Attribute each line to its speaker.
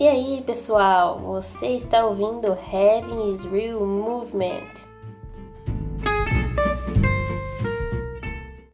Speaker 1: E aí, pessoal, você está ouvindo Heaven is Real Movement.